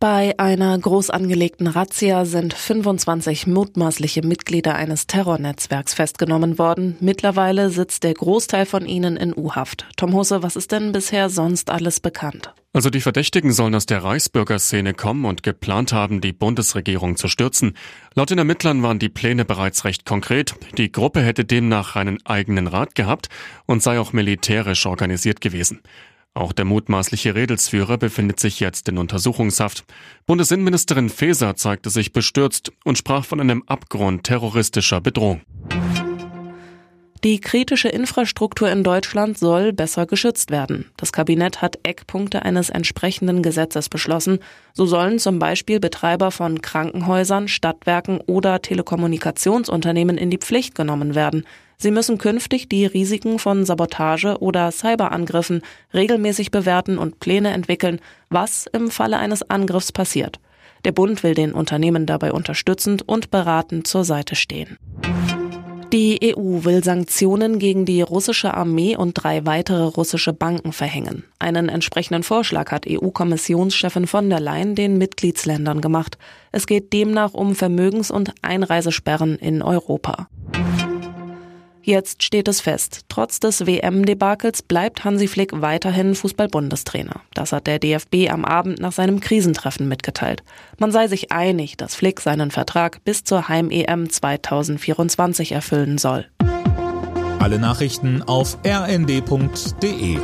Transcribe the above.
Bei einer groß angelegten Razzia sind 25 mutmaßliche Mitglieder eines Terrornetzwerks festgenommen worden. Mittlerweile sitzt der Großteil von ihnen in U-Haft. Tom Hose, was ist denn bisher sonst alles bekannt? Also die Verdächtigen sollen aus der Reichsbürgerszene kommen und geplant haben, die Bundesregierung zu stürzen. Laut den Ermittlern waren die Pläne bereits recht konkret. Die Gruppe hätte demnach einen eigenen Rat gehabt und sei auch militärisch organisiert gewesen. Auch der mutmaßliche Redelsführer befindet sich jetzt in Untersuchungshaft. Bundesinnenministerin Faeser zeigte sich bestürzt und sprach von einem Abgrund terroristischer Bedrohung. Die kritische Infrastruktur in Deutschland soll besser geschützt werden. Das Kabinett hat Eckpunkte eines entsprechenden Gesetzes beschlossen. So sollen zum Beispiel Betreiber von Krankenhäusern, Stadtwerken oder Telekommunikationsunternehmen in die Pflicht genommen werden. Sie müssen künftig die Risiken von Sabotage oder Cyberangriffen regelmäßig bewerten und Pläne entwickeln, was im Falle eines Angriffs passiert. Der Bund will den Unternehmen dabei unterstützend und beratend zur Seite stehen. Die EU will Sanktionen gegen die russische Armee und drei weitere russische Banken verhängen. Einen entsprechenden Vorschlag hat EU-Kommissionschefin von der Leyen den Mitgliedsländern gemacht. Es geht demnach um Vermögens- und Einreisesperren in Europa. Jetzt steht es fest. Trotz des WM-Debakels bleibt Hansi Flick weiterhin Fußball-Bundestrainer. Das hat der DFB am Abend nach seinem Krisentreffen mitgeteilt. Man sei sich einig, dass Flick seinen Vertrag bis zur Heim-EM 2024 erfüllen soll. Alle Nachrichten auf rnd.de